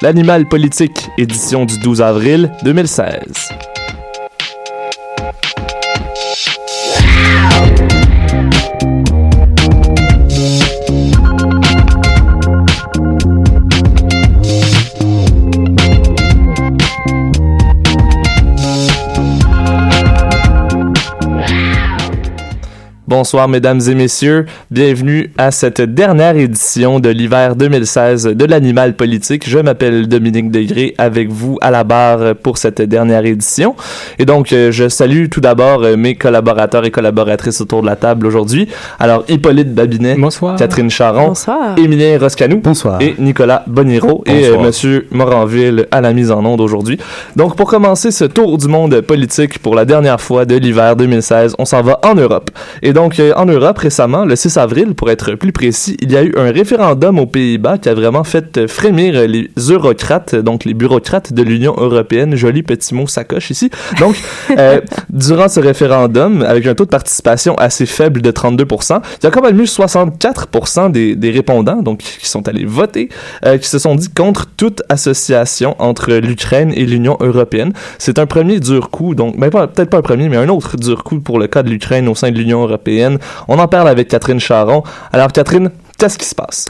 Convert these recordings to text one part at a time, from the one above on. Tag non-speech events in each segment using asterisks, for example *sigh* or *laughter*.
L'animal politique, édition du 12 avril 2016. Bonsoir mesdames et messieurs, bienvenue à cette dernière édition de l'hiver 2016 de l'animal politique. Je m'appelle Dominique Degré avec vous à la barre pour cette dernière édition. Et donc euh, je salue tout d'abord euh, mes collaborateurs et collaboratrices autour de la table aujourd'hui. Alors Hippolyte Babinet, Bonsoir. Catherine Charon, Bonsoir. Émilien Roscanou Bonsoir. et Nicolas Boniro et euh. Monsieur Moranville à la mise en onde aujourd'hui. Donc pour commencer ce tour du monde politique pour la dernière fois de l'hiver 2016, on s'en va en Europe. Et donc euh, en Europe récemment, le 6 avril pour être plus précis, il y a eu un référendum aux Pays-Bas qui a vraiment fait euh, frémir les eurocrates, donc les bureaucrates de l'Union européenne. Joli petit mot sacoche ici. Donc euh, *laughs* durant ce référendum, avec un taux de participation assez faible de 32%, il y a quand même eu 64% des, des répondants, donc qui sont allés voter, euh, qui se sont dit contre toute association entre l'Ukraine et l'Union européenne. C'est un premier dur coup, donc ben, peut-être pas un premier, mais un autre dur coup pour le cas de l'Ukraine au sein de l'Union européenne. On en parle avec Catherine Charon. Alors Catherine, qu'est-ce qui se passe?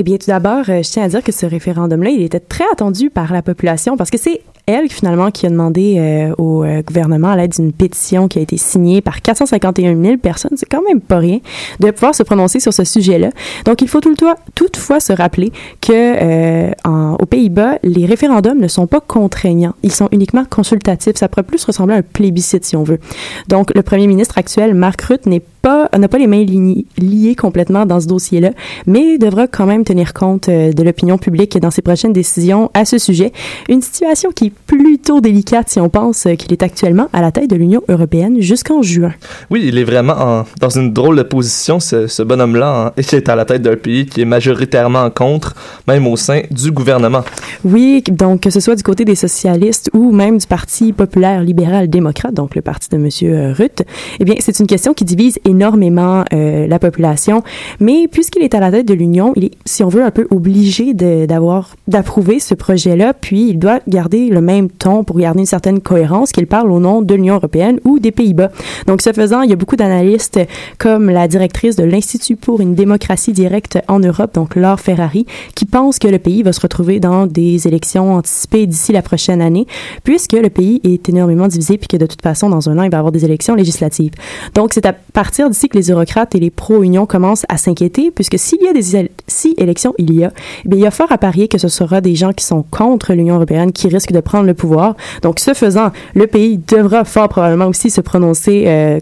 Eh bien, tout d'abord, euh, je tiens à dire que ce référendum-là, il était très attendu par la population parce que c'est elle, finalement, qui a demandé euh, au euh, gouvernement, à l'aide d'une pétition qui a été signée par 451 000 personnes, c'est quand même pas rien, de pouvoir se prononcer sur ce sujet-là. Donc, il faut tout le toutefois se rappeler que aux Pays-Bas, les référendums ne sont pas contraignants. Ils sont uniquement consultatifs. Ça pourrait plus ressembler à un plébiscite, si on veut. Donc, le premier ministre actuel, Mark Rutte, n'est pas, n'a pas les mains liées complètement dans ce dossier-là, mais devra quand même tenir compte euh, de l'opinion publique dans ses prochaines décisions à ce sujet. Une situation qui est plutôt délicate si on pense euh, qu'il est actuellement à la tête de l'Union européenne jusqu'en juin. Oui, il est vraiment en- dans une drôle de position, ce, ce bonhomme-là, hein, et qui est à la tête d'un pays qui est majoritairement contre, même au sein du gouvernement. Oui, donc que ce soit du côté des socialistes ou même du Parti populaire libéral démocrate, donc le parti de euh, Rutte, eh bien, c'est une question qui divise énormément euh, la population. Mais puisqu'il est à la tête de l'Union, il est, si on veut, un peu obligé d'avoir, d'approuver ce projet-là, puis il doit garder le même ton pour garder une certaine cohérence qu'il parle au nom de l'Union européenne ou des Pays-Bas. Donc, ce faisant, il y a beaucoup d'analystes comme la directrice de l'Institut pour une démocratie directe en Europe, donc Laure Ferrari, qui pense que le pays va se retrouver dans des élections anticipées d'ici la prochaine année, puisque le pays est énormément divisé, puis que de toute façon, dans un an, il va y avoir des élections législatives. Donc, c'est à partir d'ici que les eurocrates et les pro-Union commencent à s'inquiéter, puisque s'il y a des si il y a, eh il y a fort à parier que ce sera des gens qui sont contre l'Union européenne qui risquent de prendre le pouvoir. Donc, ce faisant, le pays devra fort probablement aussi se prononcer euh,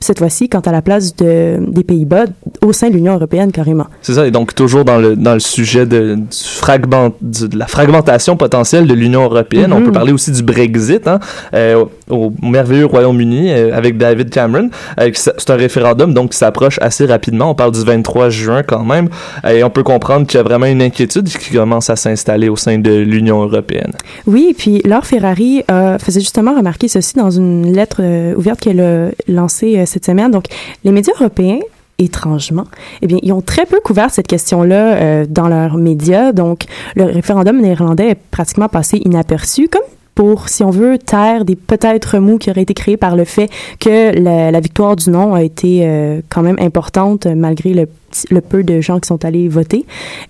cette fois-ci quant à la place de, des Pays-Bas au sein de l'Union européenne carrément. C'est ça, et donc toujours dans le, dans le sujet de, du fragment, du- de la fragmentation potentielle de l'Union européenne. On Mhm. peut parler aussi du Brexit. Hein? Euh, au merveilleux Royaume-Uni euh, avec David Cameron. Euh, c'est un référendum donc qui s'approche assez rapidement. On parle du 23 juin quand même. Et on peut comprendre qu'il y a vraiment une inquiétude qui commence à s'installer au sein de l'Union européenne. Oui, puis Laure Ferrari faisait justement remarquer ceci dans une lettre ouverte qu'elle a lancée cette semaine. Donc, les médias européens étrangement, eh bien, ils ont très peu couvert cette question-là euh, dans leurs médias. Donc, le référendum néerlandais est pratiquement passé inaperçu, comme pour, si on veut, taire des peut-être remous qui auraient été créés par le fait que la, victoire du non a été euh, quand même importante malgré le, le peu de gens qui sont allés voter.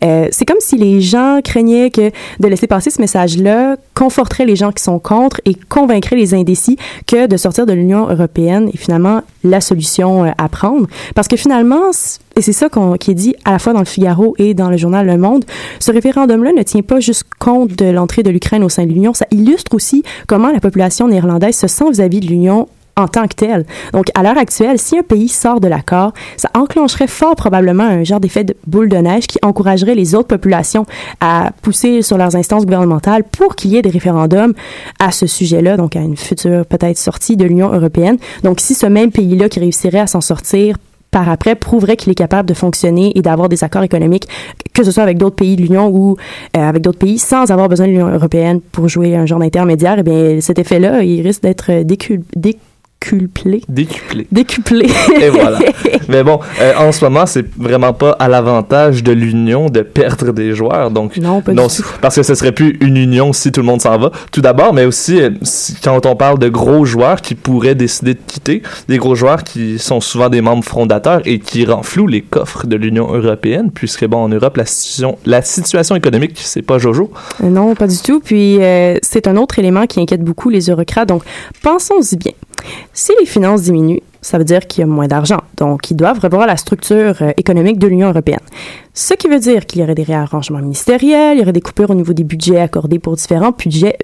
Euh, c'est comme si les gens craignaient que de laisser passer ce message-là conforterait les gens qui sont contre et convaincrait les indécis que de sortir de l'Union européenne est finalement la solution euh, à prendre. Parce que finalement, et c'est ça qui est dit à la fois dans le Figaro et dans le journal Le Monde, ce référendum-là ne tient pas juste compte de l'entrée de l'Ukraine au sein de l'Union, ça illustre aussi comment la population néerlandaise se sent vis-à-vis de l'Union en tant que telle. Donc, à l'heure actuelle, si un pays sort de l'accord, ça enclencherait fort probablement un genre d'effet de boule de neige qui encouragerait les autres populations à pousser sur leurs instances gouvernementales pour qu'il y ait des référendums à ce sujet-là, donc à une future peut-être sortie de l'Union européenne. Donc, si ce même pays-là qui réussirait à s'en sortir par après prouverait qu'il est capable de fonctionner et d'avoir des accords économiques, que ce soit avec d'autres pays de l'Union ou euh, avec d'autres pays, sans avoir besoin de l'Union européenne pour jouer un genre d'intermédiaire, eh bien, cet effet-là, il risque d'être décul- décuplé. Décuplé. Décuplé. Et voilà. *laughs* Mais bon, euh, en ce moment, c'est vraiment pas à l'avantage de l'union de perdre des joueurs. Donc, non, pas non, du tout. parce que ce serait plus une union si tout le monde s'en va. Tout d'abord, mais aussi euh, si- quand on parle de gros joueurs qui pourraient décider de quitter, des gros joueurs qui sont souvent des membres fondateurs et qui renflouent les coffres de l'Union européenne, puisque bon, en Europe, la situation, la situation économique, c'est pas Jojo. Euh, Non, pas du tout. Puis, euh, c'est un autre élément qui inquiète beaucoup les eurocrates. Donc, pensons-y bien. Si les finances diminuent, ça veut dire qu'il y a moins d'argent. Donc, ils doivent revoir la structure euh, économique de l'Union européenne. Ce qui veut dire qu'il y aurait des réarrangements ministériels, il y aurait des coupures au niveau des budgets accordés pour différents budgets,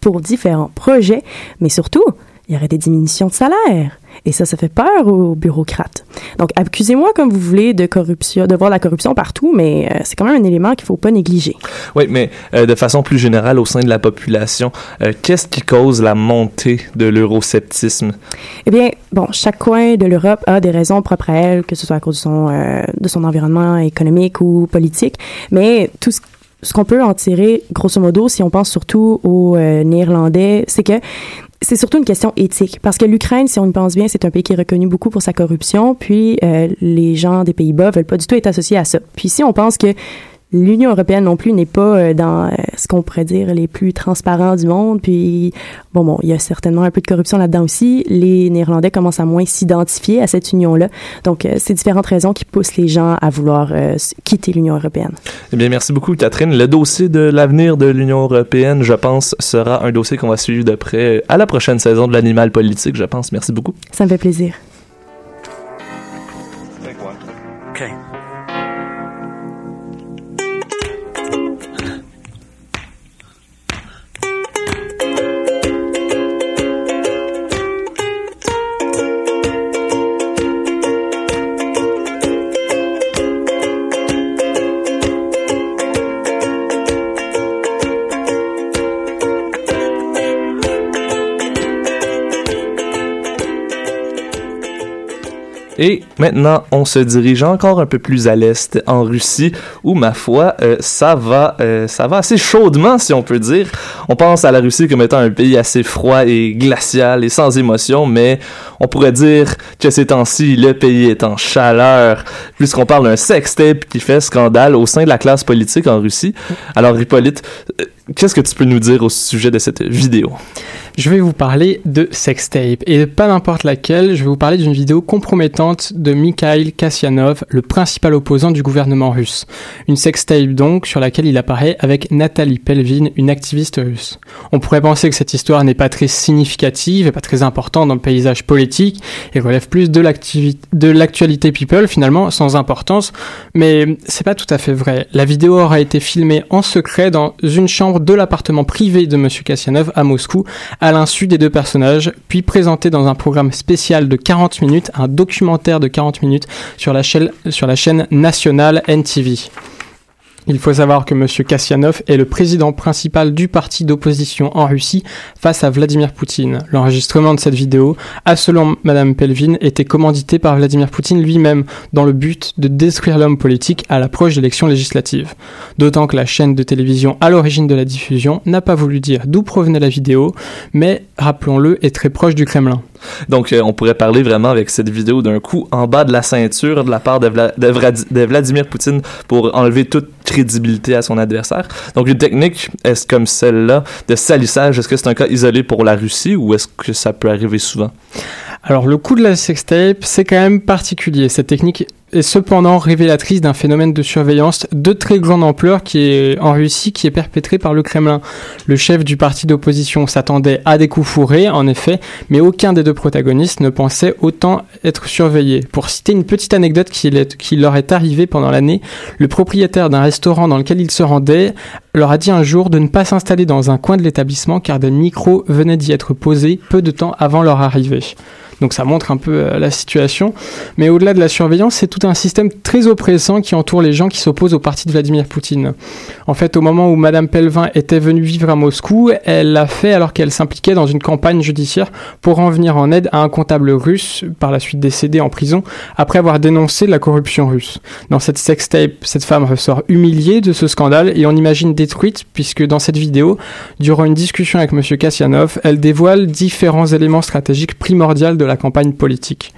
pour différents projets, mais surtout, il y aurait des diminutions de salaire. Et ça, ça fait peur aux bureaucrates. Donc, accusez-moi comme vous voulez de corruption, de voir la corruption partout, mais euh, c'est quand même un élément qu'il faut pas négliger. Oui, mais euh, de façon plus générale au sein de la population, euh, qu'est-ce qui cause la montée de l'eurosceptisme? Eh bien, bon, chaque coin de l'Europe a des raisons propres à elle, que ce soit à cause de son, de son environnement économique ou politique, mais tout ce, ce qu'on peut en tirer, grosso modo, si on pense surtout aux euh, Néerlandais, c'est que c'est surtout une question éthique. Parce que l'Ukraine, si on y pense bien, c'est un pays qui est reconnu beaucoup pour sa corruption, puis euh, les gens des Pays-Bas veulent pas du tout être associés à ça. Puis si on pense que l'Union européenne non plus n'est pas euh, dans euh, ce qu'on pourrait dire les plus transparents du monde. Puis, bon, bon, il y a certainement un peu de corruption là-dedans aussi. Les Néerlandais commencent à moins s'identifier à cette union-là. Donc, euh, c'est différentes raisons qui poussent les gens à vouloir euh, quitter l'Union européenne. Eh bien, merci beaucoup, Catherine. Le dossier de l'avenir de l'Union européenne, je pense, sera un dossier qu'on va suivre de près à la prochaine saison de l'Animal politique, je pense. Merci beaucoup. Ça me fait plaisir. Et maintenant, on se dirige encore un peu plus à l'est, en Russie, où, ma foi, euh, ça va, euh, ça va assez chaudement, si on peut dire. On pense à la Russie comme étant un pays assez froid et glacial et sans émotion, mais on pourrait dire que ces temps-ci, le pays est en chaleur, puisqu'on parle d'un sextape qui fait scandale au sein de la classe politique en Russie. Alors, Hippolyte, euh, qu'est-ce que tu peux nous dire au sujet de cette vidéo? Je vais vous parler de sextape et pas n'importe laquelle, je vais vous parler d'une vidéo compromettante de Mikhail Kasyanov, le principal opposant du gouvernement russe. Une sextape donc sur laquelle il apparaît avec Nathalie Pelvin, une activiste russe. On pourrait penser que cette histoire n'est pas très significative et pas très importante dans le paysage politique et relève plus de l'actualité people finalement sans importance, mais c'est pas tout à fait vrai. La vidéo aura été filmée en secret dans une chambre de l'appartement privé de monsieur Kasyanov à Moscou à l'insu des deux personnages, puis présenté dans un programme spécial de 40 minutes, un documentaire de 40 minutes sur la chaîne nationale NTV. Il faut savoir que M. Kasyanov est le président principal du parti d'opposition en Russie face à Vladimir Poutine. L'enregistrement de cette vidéo a, selon Mme Pelvin, été commandité par Vladimir Poutine lui-même dans le but de détruire l'homme politique à l'approche d'élections législatives. D'autant que la chaîne de télévision à l'origine de la diffusion n'a pas voulu dire d'où provenait la vidéo, mais, rappelons-le, est très proche du Kremlin. Donc, euh, on pourrait parler vraiment avec cette vidéo d'un coup en bas de la ceinture de la part de Vladimir Poutine pour enlever toute crédibilité à son adversaire. Donc, une technique est comme celle-là de salissage, est-ce que c'est un cas isolé pour la Russie ou est-ce que ça peut arriver souvent? Alors le coup de la sextape, c'est quand même particulier. Cette technique est cependant révélatrice d'un phénomène de surveillance de très grande ampleur qui est en Russie, qui est perpétré par le Kremlin. Le chef du parti d'opposition s'attendait à des coups fourrés, en effet, mais aucun des deux protagonistes ne pensait autant être surveillé. Pour citer une petite anecdote qui, leur est arrivée pendant l'année, le propriétaire d'un restaurant dans lequel ils se rendaient leur a dit un jour de ne pas s'installer dans un coin de l'établissement car des micros venaient d'y être posés peu de temps avant leur arrivée. Donc ça montre un peu euh, la situation. Mais au-delà de la surveillance, c'est tout un système très oppressant qui entoure les gens qui s'opposent au parti de Vladimir Poutine. En fait, au moment où Madame Pelvin était venue vivre à Moscou, elle l'a fait alors qu'elle s'impliquait dans une campagne judiciaire pour en venir en aide à un comptable russe, par la suite décédé en prison, après avoir dénoncé la corruption russe. Dans cette sextape, cette femme ressort humiliée de ce scandale et on imagine détruite puisque dans cette vidéo, durant une discussion avec M. Kasyanov, elle dévoile différents éléments stratégiques primordiaux de la campagne politique.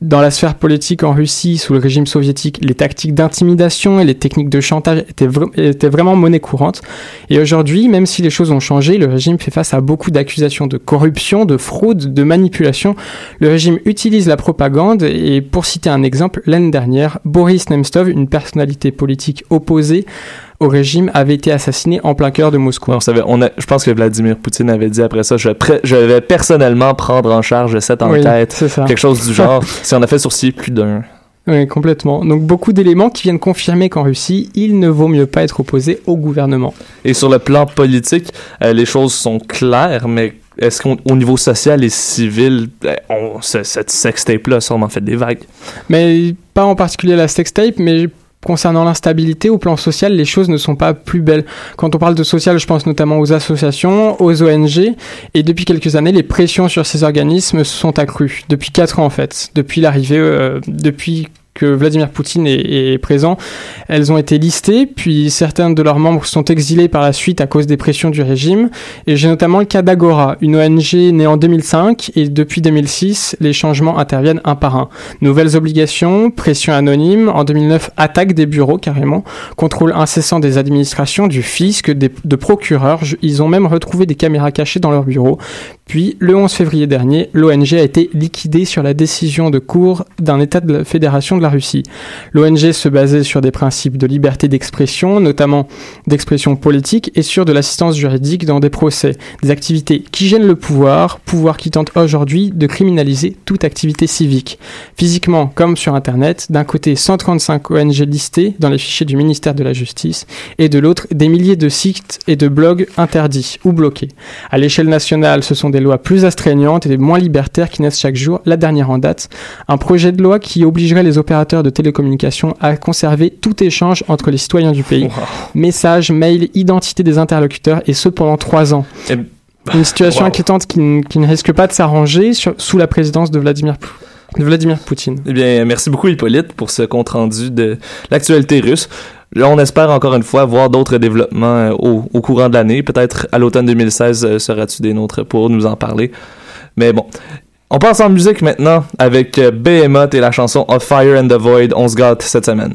Dans la sphère politique en Russie, sous le régime soviétique, les tactiques d'intimidation et les techniques de chantage étaient, étaient vraiment monnaie courante. Et aujourd'hui, même si les choses ont changé, le régime fait face à beaucoup d'accusations de corruption, de fraude, de manipulation. Le régime utilise la propagande et pour citer un exemple, l'année dernière, Boris Nemtsov, une personnalité politique opposée au régime, avait été assassiné en plein cœur de Moscou. On savait, on a, je pense que Vladimir Poutine avait dit après ça, je, vais personnellement prendre en charge cette enquête. ça. Quelque chose du genre. *laughs* si on a fait sourciller plus d'un. Oui, complètement. Donc beaucoup d'éléments qui viennent confirmer qu'en Russie, il ne vaut mieux pas être opposé au gouvernement. Et sur le plan politique, euh, les choses sont claires, mais est-ce qu'au niveau social et civil, euh, on, cette sextape-là a sûrement fait des vagues? Mais pas en particulier la sextape, mais concernant l'instabilité au plan social, les choses ne sont pas plus belles. Quand on parle de social, je pense notamment aux associations, aux ONG, et depuis quelques années, les pressions sur ces organismes se sont accrues. Depuis quatre ans en fait, depuis l'arrivée, euh, depuis que Vladimir Poutine est, présent, elles ont été listées, puis certains de leurs membres sont exilés par la suite à cause des pressions du régime. Et j'ai notamment le cas d'Agora, une ONG née en 2005, et depuis 2006, les changements interviennent un par un. Nouvelles obligations, pression anonyme, en 2009, attaque des bureaux carrément, contrôle incessant des administrations, du fisc, des, de procureurs, ils ont même retrouvé des caméras cachées dans leurs bureaux. Puis, le 11 février dernier, l'ONG a été liquidée sur la décision de cour d'un État de la Fédération de la Russie. L'ONG se basait sur des principes de liberté d'expression, notamment d'expression politique, et sur de l'assistance juridique dans des procès, des activités qui gênent le pouvoir, pouvoir qui tente aujourd'hui de criminaliser toute activité civique. Physiquement comme sur Internet, d'un côté 135 ONG listées dans les fichiers du ministère de la Justice, et de l'autre des milliers de sites et de blogs interdits ou bloqués. À l'échelle nationale, ce sont des lois plus astreignantes et moins libertaires qui naissent chaque jour. La dernière en date, un projet de loi qui obligerait les opérateurs de télécommunications à conserver tout échange entre les citoyens du pays. Messages, mails, identité des interlocuteurs, et ce pendant trois ans. Et- Une situation *laughs* Wow. inquiétante qui, ne risque pas de s'arranger sous la présidence de Vladimir, Pou- de Vladimir Poutine. Eh bien, merci beaucoup Hippolyte pour ce compte-rendu de l'actualité russe. Là, on espère encore une fois voir d'autres développements euh, au, au courant de l'année. Peut-être à l'automne 2016 euh, seras-tu des nôtres pour nous en parler. Mais bon. On passe en musique maintenant avec euh, Behemoth et la chanson Of Fire and the Void. On se gâte cette semaine.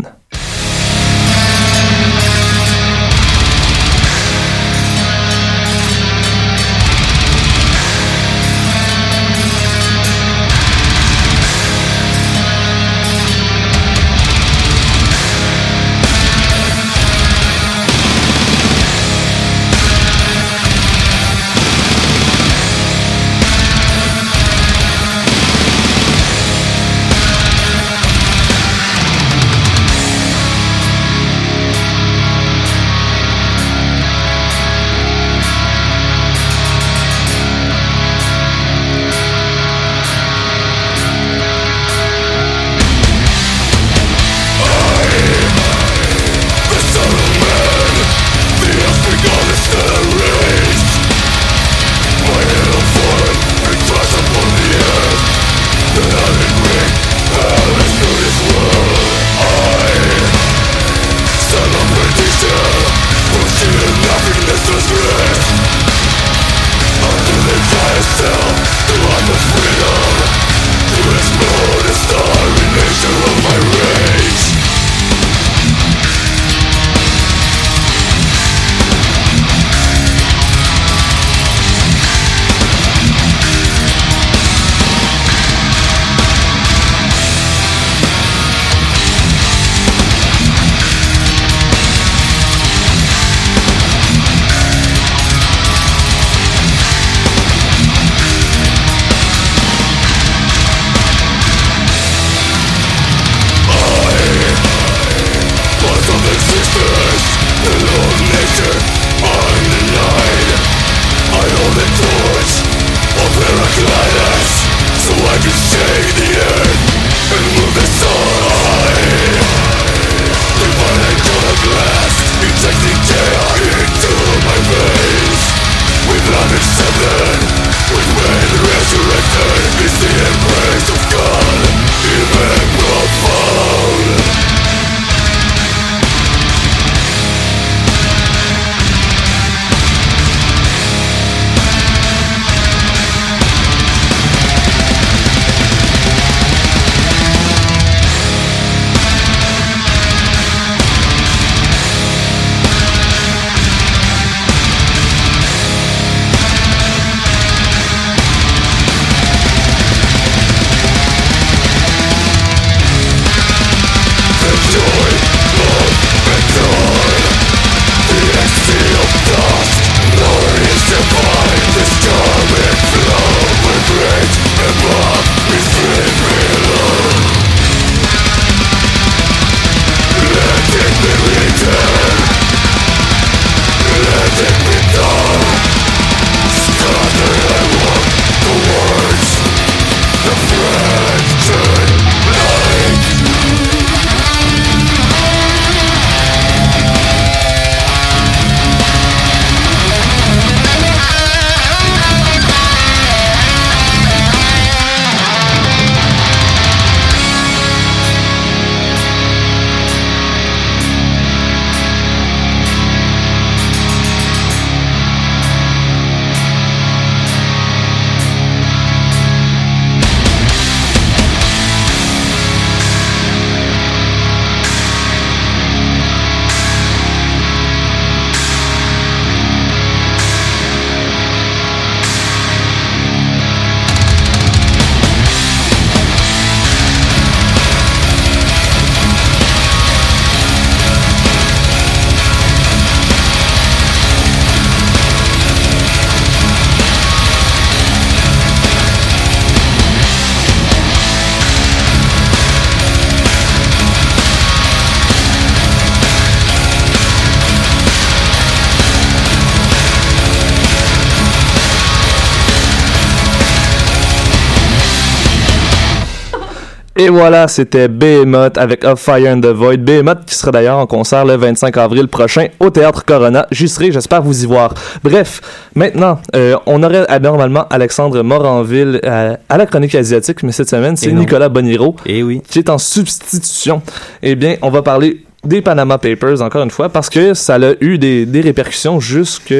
Et voilà, c'était Behemoth avec A Fire in the Void. Behemoth qui sera d'ailleurs en concert le 25 avril prochain au Théâtre Corona. J'y serai, j'espère vous y voir. Bref, maintenant, euh, on aurait normalement Alexandre Moranville euh, à la chronique asiatique, mais cette semaine, c'est. Nicolas Boniro Et oui. qui est en substitution. Eh bien, on va parler des Panama Papers encore une fois parce que ça a eu des, des répercussions jusque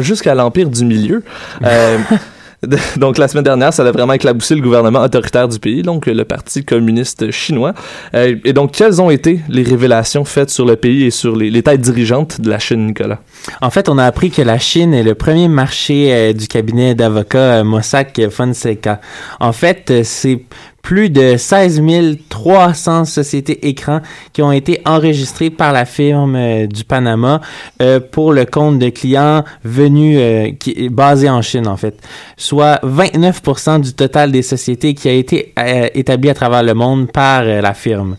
jusqu'à l'empire du milieu. Euh, *laughs* *laughs* donc la semaine dernière, ça a vraiment éclaboussé le gouvernement autoritaire du pays, donc le Parti communiste chinois. Euh, et donc, quelles ont été les révélations faites sur le pays et sur les, les têtes dirigeantes de la Chine, Nicolas? En fait, on a appris que la Chine est le premier marché euh, du cabinet d'avocats euh, Mossack Fonseca. En fait, c'est plus de 16 300 sociétés écrans qui ont été enregistrées par la firme euh, du Panama euh, pour le compte de clients venus euh, qui est en Chine en fait, soit 29% du total des sociétés qui a été euh, établi à travers le monde par euh, la firme.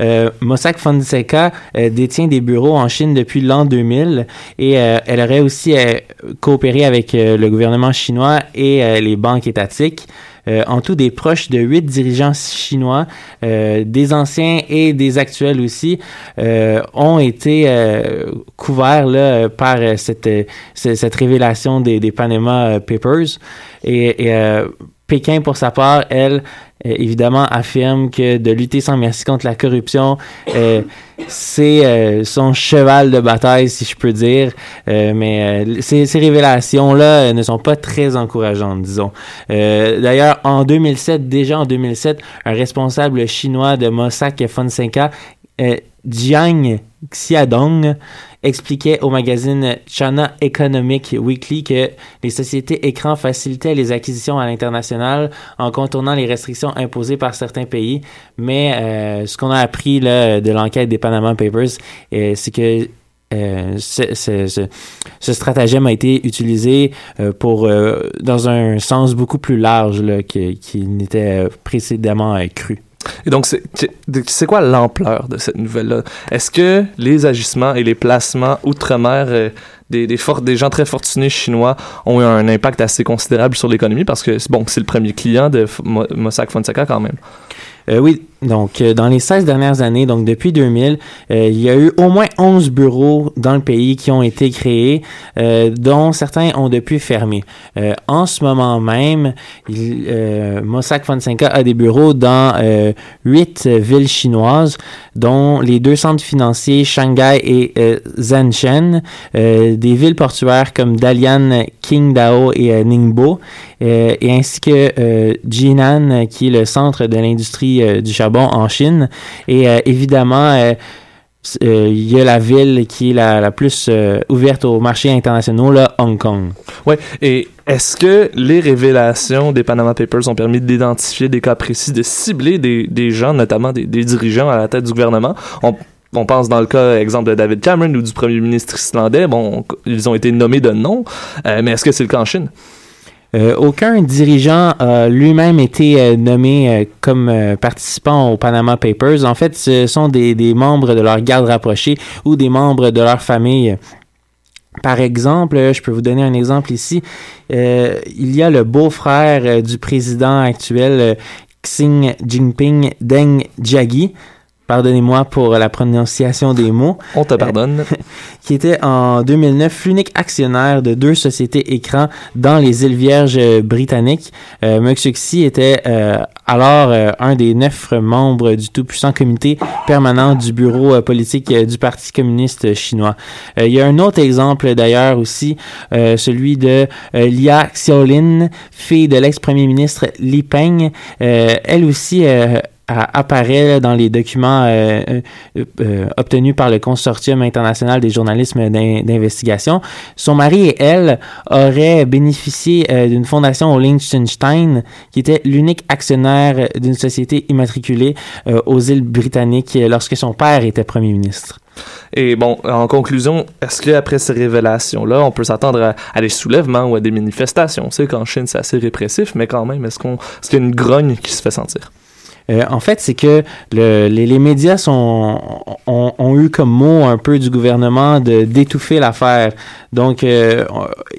Euh, Mossack Fonseca euh, détient des bureaux en Chine depuis l'an 2000 et euh, elle aurait aussi coopéré avec le gouvernement chinois et les banques étatiques. Euh, en tout, des proches de huit dirigeants chinois, euh, des anciens et des actuels aussi, euh, ont été couverts là, par cette, ce- cette révélation des, des Panama Papers. Et, Pékin, pour sa part, elle, euh, évidemment, affirme que de lutter sans merci contre la corruption, euh, c'est euh, son cheval de bataille, si je peux dire. Euh, mais ces, ces révélations-là ne sont pas très encourageantes, disons. D'ailleurs, en 2007, déjà en 2007, un responsable chinois de Mossack Fonseca, Jiang Xiaodong, expliquait au magazine China Economic Weekly que les sociétés écrans facilitaient les acquisitions à l'international en contournant les restrictions imposées par certains pays. Mais euh, ce qu'on a appris là, de l'enquête des Panama Papers, euh, c'est que euh, ce, stratagème a été utilisé pour dans un sens beaucoup plus large qu'il n'était précédemment cru. Et donc, c'est- quoi l'ampleur de cette nouvelle-là? Est-ce que les agissements et les placements outre-mer euh, des, des, gens très fortunés chinois ont eu un impact assez considérable sur l'économie? Parce que, bon, c'est le premier client de Mossack Fonseca quand même. Euh, oui, donc euh, dans les 16 dernières années, donc depuis 2000, euh, il y a eu au moins 11 bureaux dans le pays qui ont été créés, euh, dont certains ont depuis fermé. En ce moment même, Mossack Fonseca a des bureaux dans euh, 8 villes chinoises, dont les deux centres financiers Shanghai et Shenzhen, des villes portuaires comme Dalian, Qingdao et Ningbo, et ainsi que Jinan, qui est le centre de l'industrie du charbon en Chine. Et euh, évidemment, euh, euh, il y a la ville qui est la, plus ouverte aux marchés internationaux, là, Hong Kong. Ouais. Et est-ce que les révélations des Panama Papers ont permis d'identifier des cas précis, de cibler des, gens, notamment des, dirigeants à la tête du gouvernement? On, pense dans le cas, exemple, de David Cameron ou du premier ministre islandais. Bon, ils ont été nommés de nom, mais est-ce que c'est le cas en Chine? Euh, aucun dirigeant a lui-même été euh, nommé euh, comme participant aux Panama Papers. En fait, ce sont des, membres de leur garde rapprochée ou des membres de leur famille. Par exemple, je peux vous donner un exemple ici. Il y a le beau-frère du président actuel, Xi Jinping Deng Jiagui. Pardonnez-moi pour la prononciation des mots On te pardonne. *laughs* qui était en 2009 l'unique actionnaire de deux sociétés écrans dans les îles Vierges euh, britanniques. Euh, était euh, alors euh, un des neuf membres du tout-puissant comité permanent du bureau euh, politique euh, du Parti communiste chinois. Euh, il y a un autre exemple d'ailleurs aussi, euh, celui de euh, Lia Xiaolin, fille de l'ex-premier ministre Li Peng. Euh, elle aussi euh, apparaît dans les documents euh, euh, euh, obtenus par le Consortium international des journalismes d'in- d'investigation. Son mari et elle auraient bénéficié euh, d'une fondation au Liechtenstein qui était l'unique actionnaire d'une société immatriculée euh, aux îles britanniques euh, lorsque son père était premier ministre. Et bon, en conclusion, est-ce qu'après ces révélations-là, on peut s'attendre à, des soulèvements ou à des manifestations? On sait qu'en Chine, c'est assez répressif, mais quand même, est-ce qu'on, a une grogne qui se fait sentir? Euh, en fait, c'est que le, les, les, médias sont, ont, ont, eu comme mot un peu du gouvernement de d'étouffer l'affaire. Donc, euh,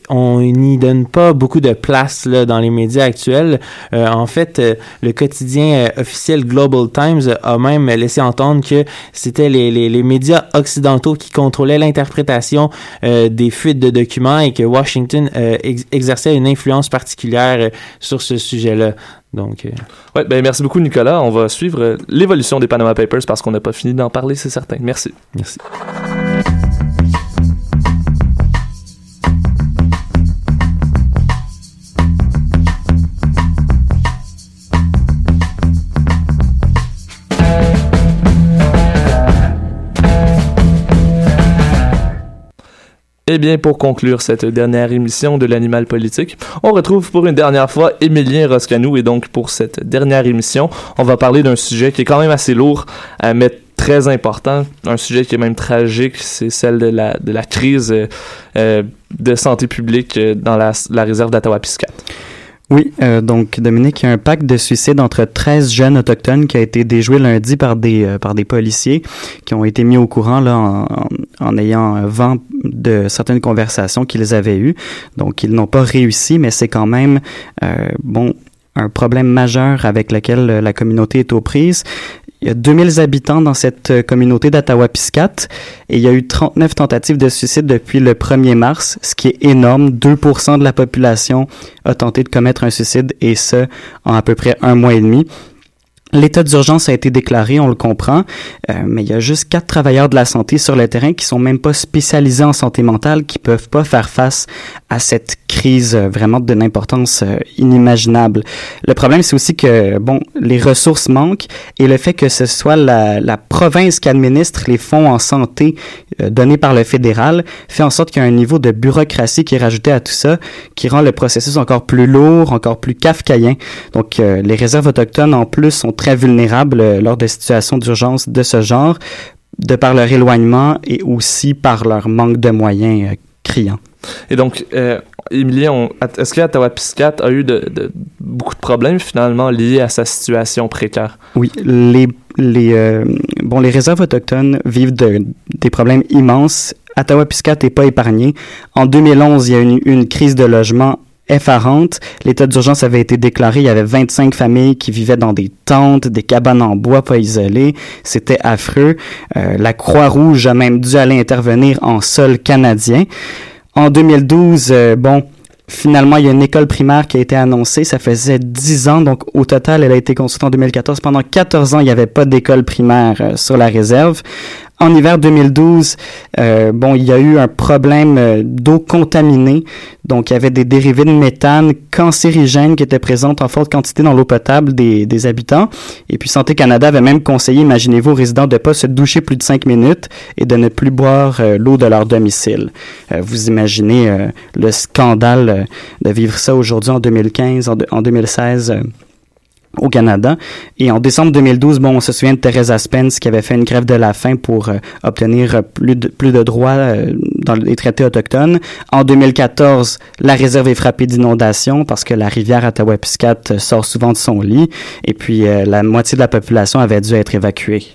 on n'y donne pas beaucoup de place là, dans les médias actuels. Euh, en fait, euh, le quotidien officiel Global Times a même laissé entendre que c'était les, les, les, médias occidentaux qui contrôlaient l'interprétation des fuites de documents et que Washington ex exerçait une influence particulière sur ce sujet-là. Euh... ouais, ben merci beaucoup Nicolas. On va suivre l'évolution des Panama Papers parce qu'on n'a pas fini d'en parler, c'est certain. Merci. Merci. Eh bien, pour conclure cette dernière émission de l'animal politique, on retrouve pour une dernière fois Émilien Roscanou et donc pour cette dernière émission, on va parler d'un sujet qui est quand même assez lourd, euh, mais très important, un sujet qui est même tragique, c'est celle de la, crise euh, de santé publique dans la, réserve d'Ottawa-Piscate. Oui, euh, donc Dominique, il y a un pacte de suicide entre 13 jeunes autochtones qui a été déjoué lundi par des euh, par des policiers qui ont été mis au courant là en, en, ayant vent de certaines conversations qu'ils avaient eues. Donc ils n'ont pas réussi, mais c'est quand même euh, bon un problème majeur avec lequel la communauté est aux prises. Il y a 2000 habitants dans cette communauté d'Ottawa-Piscate et il y a eu 39 tentatives de suicide depuis le 1er mars, ce qui est énorme. 2% de la population a tenté de commettre un suicide et ce, en à peu près un mois et demi. L'état d'urgence a été déclaré, on le comprend, euh, mais il y a juste quatre travailleurs de la santé sur le terrain qui sont même pas spécialisés en santé mentale, qui peuvent pas faire face à cette crise euh, vraiment d'une importance euh, inimaginable. Le problème, c'est aussi que bon, les ressources manquent et le fait que ce soit la, la province qui administre les fonds en santé euh, donnés par le fédéral fait en sorte qu'il y a un niveau de bureaucratie qui est rajouté à tout ça, qui rend le processus encore plus lourd, encore plus kafkaïen. Donc, les réserves autochtones en plus sont très vulnérables euh, lors de situations d'urgence de ce genre, de par leur éloignement et aussi par leur manque de moyens euh, criants. Et donc, euh, est-ce que Ottawa-Piscate a eu de, de, beaucoup de problèmes finalement liés à sa situation précaire? Oui, les, les, euh, bon, les réserves autochtones vivent de, des problèmes immenses. Ottawa-Piscate n'est pas épargné. En 2011, il y a eu une, une crise de logement effarante. L'état d'urgence avait été déclaré. Il y avait 25 familles qui vivaient dans des tentes, des cabanes en bois pas isolées. C'était affreux. Euh, la Croix-Rouge a même dû aller intervenir en sol canadien. En 2012, euh, bon, finalement, il y a une école primaire qui a été annoncée. Ça faisait 10 ans. Donc, au total, elle a été construite en 2014. Pendant 14 ans, il n'y avait pas d'école primaire euh, sur la réserve. En hiver 2012, euh, bon, il y a eu un problème euh, d'eau contaminée. Donc, il y avait des dérivés de méthane cancérigènes qui étaient présentes en forte quantité dans l'eau potable des, habitants. Et puis, Santé Canada avait même conseillé, imaginez-vous, aux résidents de ne pas se doucher plus de cinq minutes et de ne plus boire euh, l'eau de leur domicile. Vous imaginez le scandale de vivre ça aujourd'hui en 2015, en, de, en 2016 au Canada. Et en décembre 2012, bon, on se souvient de Teresa Spence qui avait fait une grève de la faim pour euh, obtenir plus de, plus de droits euh, dans les traités autochtones. En 2014, la réserve est frappée d'inondations parce que la rivière Ottawa-Piscate sort souvent de son lit et puis euh, la moitié de la population avait dû être évacuée.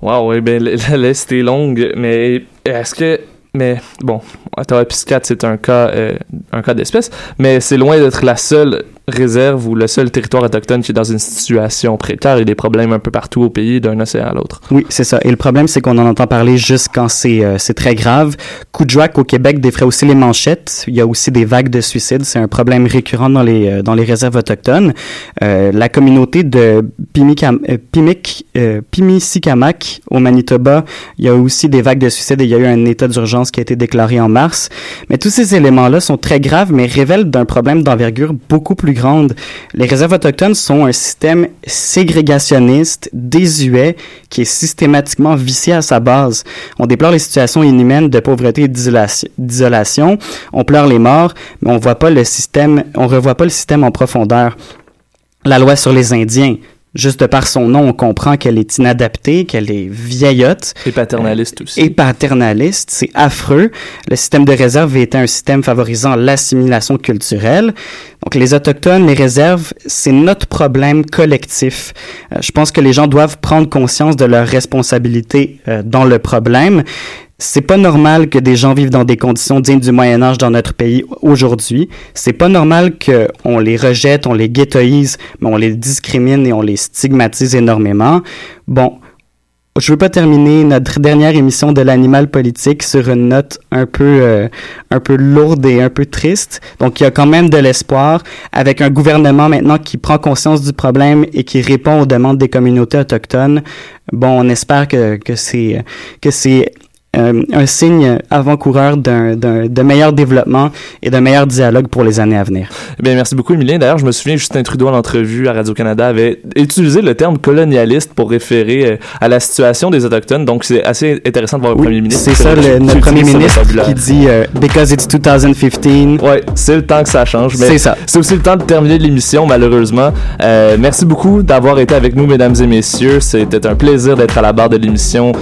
Wow, oui, ben la liste est longue, mais est-ce que mais bon, Ottawa-Piscate, c'est un cas, euh, un cas d'espèce, mais c'est loin d'être la seule réserve ou le seul territoire autochtone qui est dans une situation précaire. A des problèmes un peu partout au pays, d'un océan à l'autre. Oui, c'est ça. Et le problème, c'est qu'on en entend parler juste quand c'est euh, très grave. Kudjouak au Québec défrait aussi les manchettes. Il y a aussi des vagues de suicides. C'est un problème récurrent dans les euh, dans les réserves autochtones. Euh, la communauté de euh, euh, Pimicikamak au Manitoba, il y a aussi des vagues de suicides et il y a eu un état d'urgence qui a été déclaré en mars. Mais tous ces éléments-là sont très graves, mais révèlent d'un problème d'envergure beaucoup plus Les réserves autochtones sont un système ségrégationniste, désuet, qui est systématiquement vicié à sa base. On déplore les situations inhumaines de pauvreté et d'isolation. On pleure les morts, mais on voit pas le système, on revoit pas le système en profondeur. La loi sur les Indiens, juste de par son nom, on comprend qu'elle est inadaptée, qu'elle est vieillotte. Et paternaliste aussi. Et paternaliste, c'est affreux. Le système de réserve était un système favorisant l'assimilation culturelle. Donc les autochtones, les réserves, c'est notre problème collectif. Euh, je pense que les gens doivent prendre conscience de leur responsabilité euh, dans le problème. C'est pas normal que des gens vivent dans des conditions dignes du Moyen Âge dans notre pays aujourd'hui. C'est pas normal qu'on les rejette, on les ghettoise, mais on les discrimine et on les stigmatise énormément. Bon, je veux pas terminer notre dernière émission de l'animal politique sur une note un peu euh, un peu lourde et un peu triste. Donc il y a quand même de l'espoir avec un gouvernement maintenant qui prend conscience du problème et qui répond aux demandes des communautés autochtones. Bon, on espère que que c'est que c'est euh, un signe avant-coureur d'un, d'un, de meilleur développement et d'un meilleur dialogue pour les années à venir. Eh bien, merci beaucoup, Emilien. D'ailleurs, je me souviens, Justin Trudeau, en entrevue à Radio-Canada, avait utilisé le terme colonialiste pour référer euh, à la situation des Autochtones. Donc, c'est assez intéressant de voir le Oui, premier ministre. c'est ça, le- notre premier ministre qui dit euh, Because it's 2015. Ouais, c'est le temps que ça change. Mais C'est ça. C'est aussi le temps de terminer l'émission, malheureusement. Euh, merci beaucoup d'avoir été avec nous, mesdames et messieurs. C'était un plaisir d'être à la barre de l'émission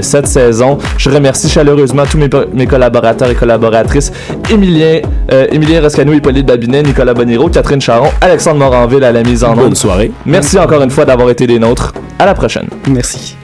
cette saison. Je remercie chaleureusement tous mes, mes collaborateurs et collaboratrices. Emilien, euh, Rescano, Hippolyte Babinet, Nicolas Boniro, Catherine Charon, Alexandre Moranville à la mise en Bonne onde. soirée. Merci encore une fois d'avoir été des nôtres. À la prochaine. Merci.